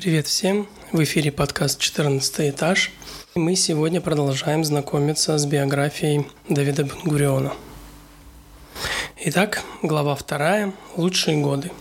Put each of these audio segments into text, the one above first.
Привет всем! В эфире подкаст «14 этаж». Мы сегодня продолжаем знакомиться с биографией Давида Бенгуриона. Итак, глава вторая «Лучшие годы».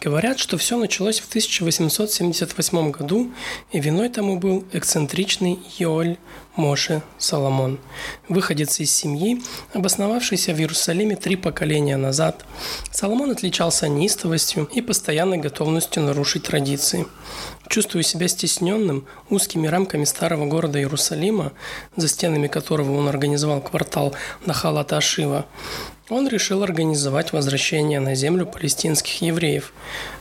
Говорят, что все началось в 1878 году, и виной тому был эксцентричный Йоль Моше Соломон, выходец из семьи, обосновавшийся в Иерусалиме три поколения назад. Соломон отличался неистовостью и постоянной готовностью нарушить традиции. Чувствуя себя стесненным узкими рамками старого города Иерусалима, за стенами которого он организовал квартал Нахалата Ашива, он решил организовать возвращение на землю палестинских евреев.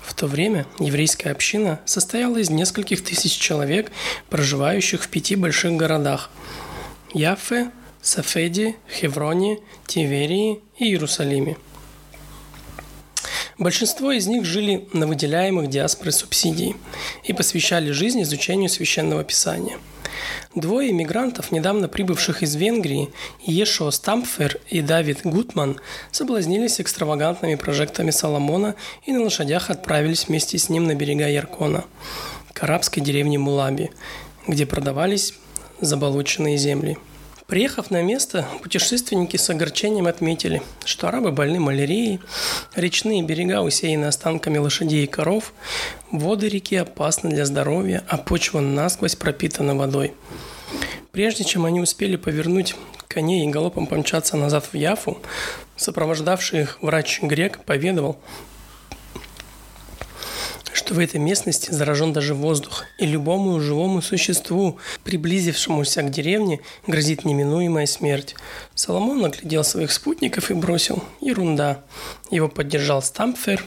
В то время еврейская община состояла из нескольких тысяч человек, проживающих в пяти больших городах – Яффе, Сафеди, Хевроне, Тиверии и Иерусалиме. Большинство из них жили на выделяемых диаспорой субсидий и посвящали жизнь изучению священного писания – Двое иммигрантов, недавно прибывших из Венгрии, Ешо Стампфер и Давид Гутман, соблазнились экстравагантными прожектами Соломона и на лошадях отправились вместе с ним на берега Яркона, к арабской деревне Мулаби, где продавались заболоченные земли – Приехав на место, путешественники с огорчением отметили, что арабы больны малярией, речные берега усеяны останками лошадей и коров, воды реки опасны для здоровья, а почва насквозь пропитана водой. Прежде чем они успели повернуть коней и галопом помчаться назад в Яфу, сопровождавший их врач-грек поведал, что в этой местности заражен даже воздух, и любому живому существу, приблизившемуся к деревне, грозит неминуемая смерть. Соломон оглядел своих спутников и бросил «Ерунда». Его поддержал Стампфер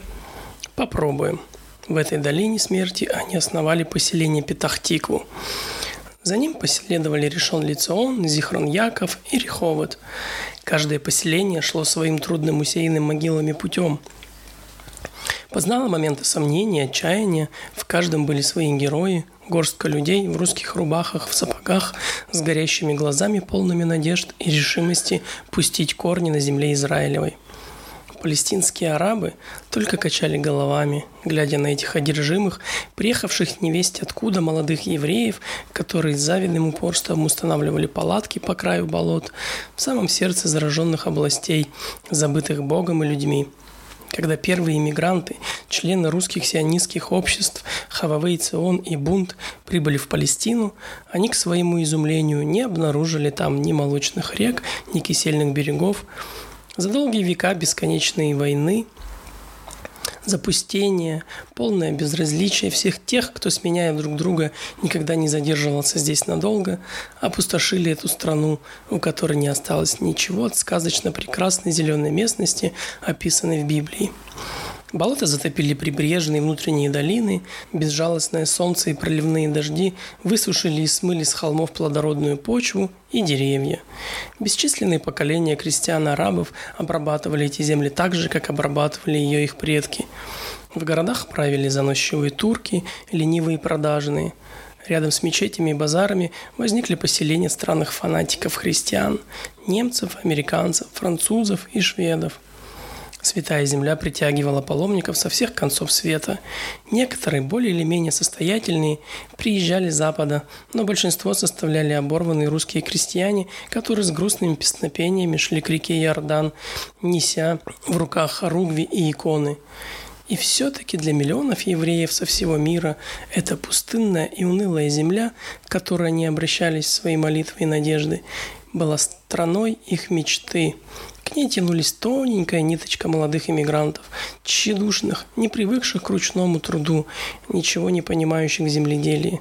«Попробуем». В этой долине смерти они основали поселение Петахтикву. За ним последовали Решон Лицеон, Зихрон Яков и Реховод. Каждое поселение шло своим трудным усеянным могилами путем – Познала моменты сомнения, отчаяния. В каждом были свои герои, горстка людей в русских рубахах, в сапогах, с горящими глазами, полными надежд и решимости пустить корни на земле Израилевой. Палестинские арабы только качали головами, глядя на этих одержимых, приехавших невесть откуда молодых евреев, которые с завидным упорством устанавливали палатки по краю болот в самом сердце зараженных областей, забытых Богом и людьми – когда первые иммигранты, члены русских сионистских обществ Хававей Цион и Бунт прибыли в Палестину, они к своему изумлению не обнаружили там ни молочных рек, ни кисельных берегов. За долгие века бесконечной войны – запустение, полное безразличие всех тех, кто, сменяя друг друга, никогда не задерживался здесь надолго, опустошили эту страну, у которой не осталось ничего от сказочно прекрасной зеленой местности, описанной в Библии. Болота затопили прибрежные внутренние долины, безжалостное солнце и проливные дожди высушили и смыли с холмов плодородную почву и деревья. Бесчисленные поколения крестьян-арабов обрабатывали эти земли так же, как обрабатывали ее их предки. В городах правили заносчивые турки, ленивые продажные. Рядом с мечетями и базарами возникли поселения странных фанатиков-христиан, немцев, американцев, французов и шведов – Святая Земля притягивала паломников со всех концов света. Некоторые, более или менее состоятельные, приезжали с запада, но большинство составляли оборванные русские крестьяне, которые с грустными песнопениями шли к реке Иордан, неся в руках хоругви и иконы. И все-таки для миллионов евреев со всего мира эта пустынная и унылая земля, к которой они обращались своей молитвой и надеждой, была страной их мечты – к ней тянулись тоненькая ниточка молодых иммигрантов, тщедушных, не привыкших к ручному труду, ничего не понимающих в земледелии.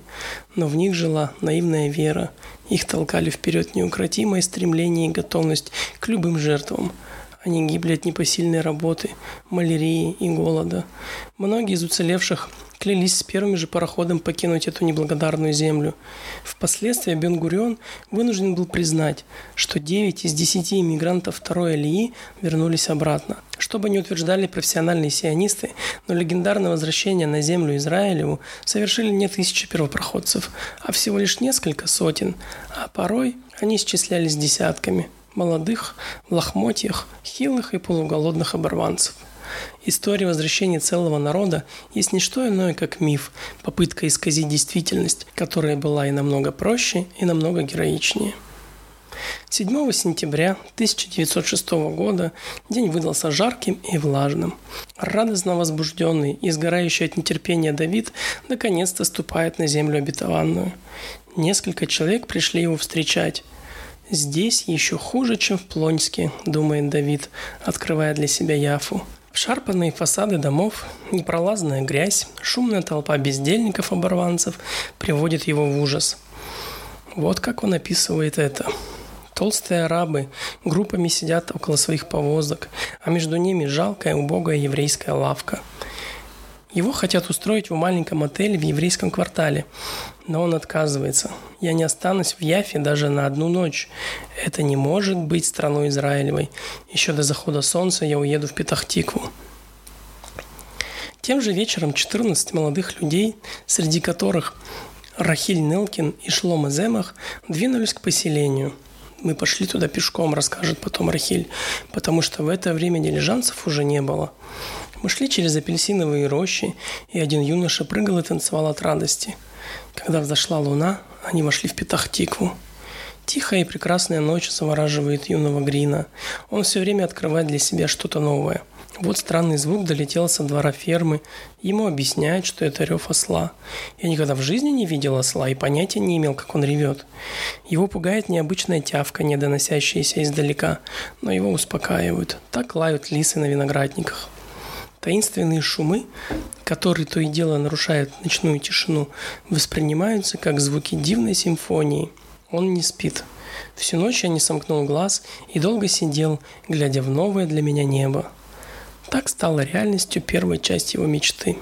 Но в них жила наивная вера. Их толкали вперед неукротимое стремление и готовность к любым жертвам. Они гибли от непосильной работы, малярии и голода. Многие из уцелевших клялись с первым же пароходом покинуть эту неблагодарную землю. Впоследствии Бен-Гурион вынужден был признать, что 9 из 10 иммигрантов второй Алии вернулись обратно. Что бы ни утверждали профессиональные сионисты, но легендарное возвращение на землю Израилеву совершили не тысячи первопроходцев, а всего лишь несколько сотен, а порой они исчислялись десятками – молодых, в лохмотьях, хилых и полуголодных оборванцев – История возвращения целого народа есть не что иное, как миф, попытка исказить действительность, которая была и намного проще, и намного героичнее. 7 сентября 1906 года день выдался жарким и влажным. Радостно возбужденный и сгорающий от нетерпения Давид наконец-то ступает на землю обетованную. Несколько человек пришли его встречать. «Здесь еще хуже, чем в Плонске», – думает Давид, открывая для себя Яфу. Шарпанные фасады домов, непролазная грязь, шумная толпа бездельников-оборванцев приводит его в ужас. Вот как он описывает это. Толстые арабы группами сидят около своих повозок, а между ними жалкая убогая еврейская лавка. Его хотят устроить в маленьком отеле в еврейском квартале, но он отказывается. Я не останусь в Яфе даже на одну ночь. Это не может быть страной Израилевой. Еще до захода солнца я уеду в Петахтикву. Тем же вечером 14 молодых людей, среди которых Рахиль Нелкин и Шлома Земах, двинулись к поселению – мы пошли туда пешком, расскажет потом Рахиль, потому что в это время дилижанцев уже не было. Мы шли через апельсиновые рощи, и один юноша прыгал и танцевал от радости. Когда взошла луна, они вошли в Петахтикву. Тихая и прекрасная ночь завораживает юного Грина. Он все время открывает для себя что-то новое – вот странный звук долетел со двора фермы. Ему объясняют, что это рев осла. Я никогда в жизни не видел осла и понятия не имел, как он ревет. Его пугает необычная тявка, не доносящаяся издалека, но его успокаивают. Так лают лисы на виноградниках. Таинственные шумы, которые то и дело нарушают ночную тишину, воспринимаются как звуки дивной симфонии. Он не спит. Всю ночь я не сомкнул глаз и долго сидел, глядя в новое для меня небо. Так стала реальностью первая часть его мечты.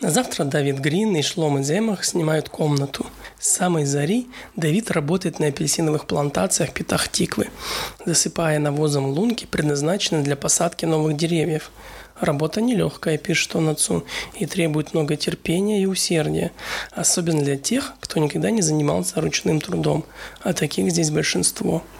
На завтра Давид Грин и Шлома Земах снимают комнату. С самой зари Давид работает на апельсиновых плантациях Петах-Тиквы, засыпая навозом лунки, предназначенные для посадки новых деревьев. Работа нелегкая, пишет он отцу, и требует много терпения и усердия, особенно для тех, кто никогда не занимался ручным трудом, а таких здесь большинство –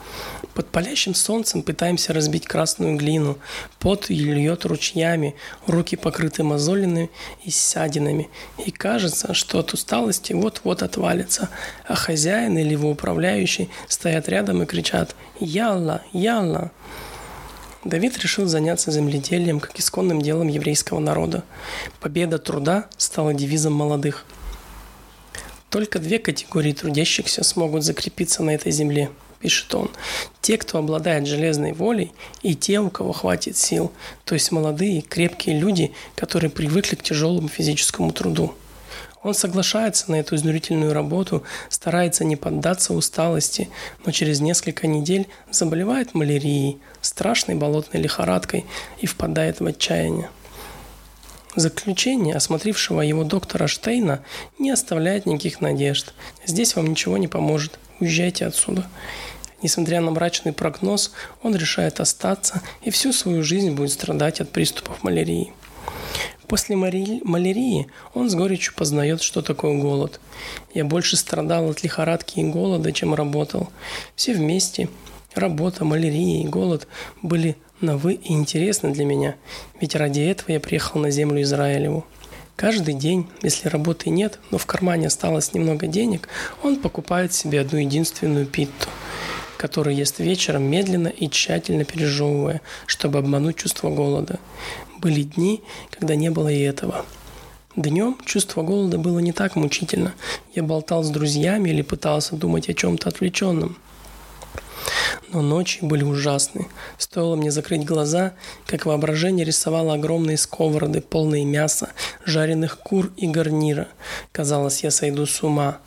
под палящим солнцем пытаемся разбить красную глину. Пот льет ручьями, руки покрыты мозолями и ссадинами. И кажется, что от усталости вот-вот отвалится. А хозяин или его управляющий стоят рядом и кричат «Ялла! Ялла!». Давид решил заняться земледелием как исконным делом еврейского народа. Победа труда стала девизом молодых. Только две категории трудящихся смогут закрепиться на этой земле – пишет он, те, кто обладает железной волей, и те, у кого хватит сил, то есть молодые, крепкие люди, которые привыкли к тяжелому физическому труду. Он соглашается на эту изнурительную работу, старается не поддаться усталости, но через несколько недель заболевает малярией, страшной болотной лихорадкой и впадает в отчаяние. Заключение осмотрившего его доктора Штейна не оставляет никаких надежд. Здесь вам ничего не поможет. Уезжайте отсюда. Несмотря на мрачный прогноз, он решает остаться и всю свою жизнь будет страдать от приступов малярии. После малярии он с горечью познает, что такое голод. Я больше страдал от лихорадки и голода, чем работал. Все вместе, работа, малярия и голод, были новы и интересны для меня, ведь ради этого я приехал на землю Израилеву. Каждый день, если работы нет, но в кармане осталось немного денег, он покупает себе одну единственную питту – который ест вечером медленно и тщательно пережевывая, чтобы обмануть чувство голода. Были дни, когда не было и этого. Днем чувство голода было не так мучительно. Я болтал с друзьями или пытался думать о чем-то отвлеченном. Но ночи были ужасны. Стоило мне закрыть глаза, как воображение рисовало огромные сковороды, полные мяса, жареных кур и гарнира. Казалось, я сойду с ума.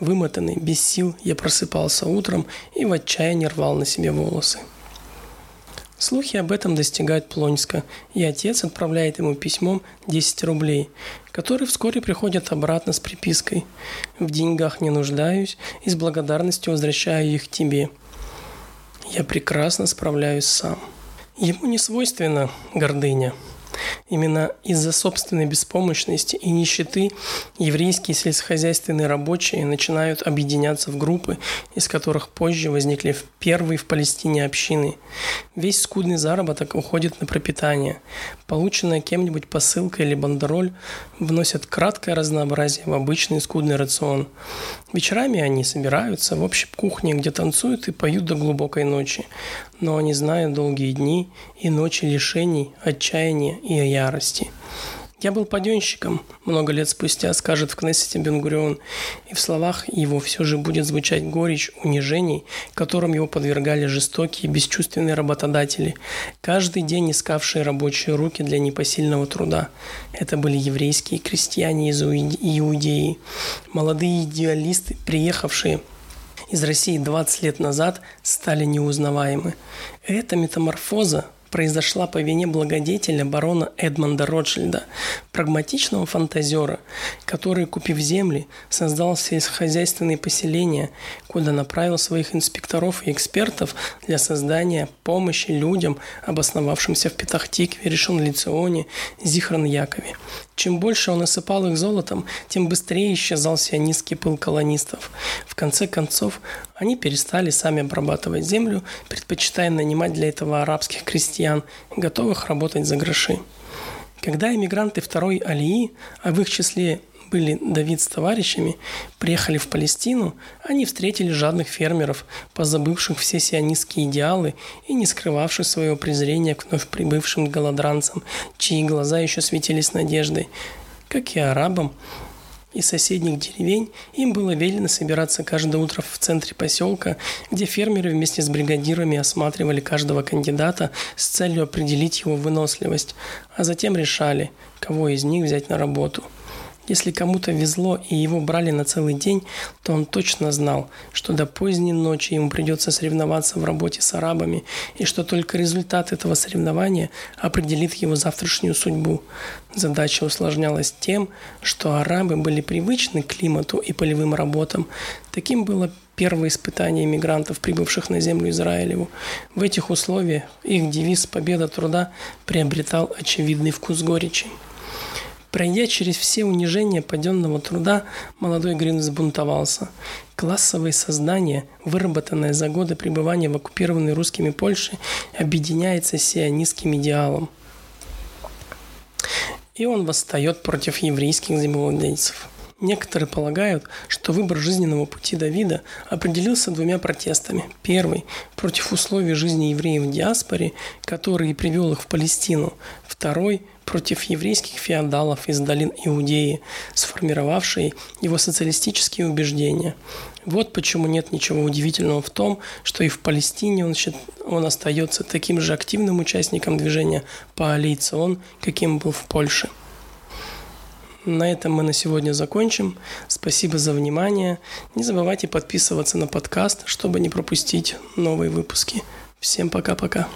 Вымотанный, без сил, я просыпался утром и в отчаянии рвал на себе волосы. Слухи об этом достигают Плонска, и отец отправляет ему письмом 10 рублей, которые вскоре приходят обратно с припиской «В деньгах не нуждаюсь и с благодарностью возвращаю их тебе. Я прекрасно справляюсь сам». Ему не свойственна гордыня. Именно из-за собственной беспомощности и нищеты еврейские сельскохозяйственные рабочие начинают объединяться в группы, из которых позже возникли первые в Палестине общины. Весь скудный заработок уходит на пропитание. Полученная кем-нибудь посылка или бандероль вносят краткое разнообразие в обычный скудный рацион. Вечерами они собираются в общей кухне, где танцуют и поют до глубокой ночи. Но они знают долгие дни и ночи лишений, отчаяния и ярости. Я был паденщиком, много лет спустя скажет в Кнессете Бенгурион, и в словах его все же будет звучать горечь унижений, которым его подвергали жестокие бесчувственные работодатели, каждый день искавшие рабочие руки для непосильного труда. Это были еврейские крестьяне из Иудеи, молодые идеалисты, приехавшие из России 20 лет назад, стали неузнаваемы. Эта метаморфоза произошла по вине благодетеля барона Эдмонда Ротшильда, прагматичного фантазера, который, купив земли, создал сельскохозяйственные поселения, куда направил своих инспекторов и экспертов для создания помощи людям, обосновавшимся в Петахтикве, Решон-Лицеоне, Зихран-Якове. Чем больше он осыпал их золотом, тем быстрее исчезал сионистский пыл колонистов. В конце концов, они перестали сами обрабатывать землю, предпочитая нанимать для этого арабских крестьян, готовых работать за гроши. Когда эмигранты второй Алии, а в их числе были Давид с товарищами, приехали в Палестину, они встретили жадных фермеров, позабывших все сионистские идеалы и не скрывавших своего презрения к вновь прибывшим голодранцам, чьи глаза еще светились надеждой. Как и арабам, из соседних деревень им было велено собираться каждое утро в центре поселка, где фермеры вместе с бригадирами осматривали каждого кандидата с целью определить его выносливость, а затем решали, кого из них взять на работу – если кому-то везло и его брали на целый день, то он точно знал, что до поздней ночи ему придется соревноваться в работе с арабами, и что только результат этого соревнования определит его завтрашнюю судьбу. Задача усложнялась тем, что арабы были привычны к климату и полевым работам. Таким было первое испытание иммигрантов, прибывших на землю Израилеву. В этих условиях их девиз «Победа труда» приобретал очевидный вкус горечи. Пройдя через все унижения паденного труда, молодой Грин взбунтовался. Классовое сознание, выработанное за годы пребывания в оккупированной русскими Польше, объединяется с сионистским идеалом. И он восстает против еврейских землевладельцев. Некоторые полагают, что выбор жизненного пути Давида определился двумя протестами. Первый – против условий жизни евреев в диаспоре, который привел их в Палестину. Второй против еврейских феодалов из долин Иудеи, сформировавшие его социалистические убеждения. Вот почему нет ничего удивительного в том, что и в Палестине он, он остается таким же активным участником движения Паалийцион, каким был в Польше. На этом мы на сегодня закончим. Спасибо за внимание. Не забывайте подписываться на подкаст, чтобы не пропустить новые выпуски. Всем пока-пока.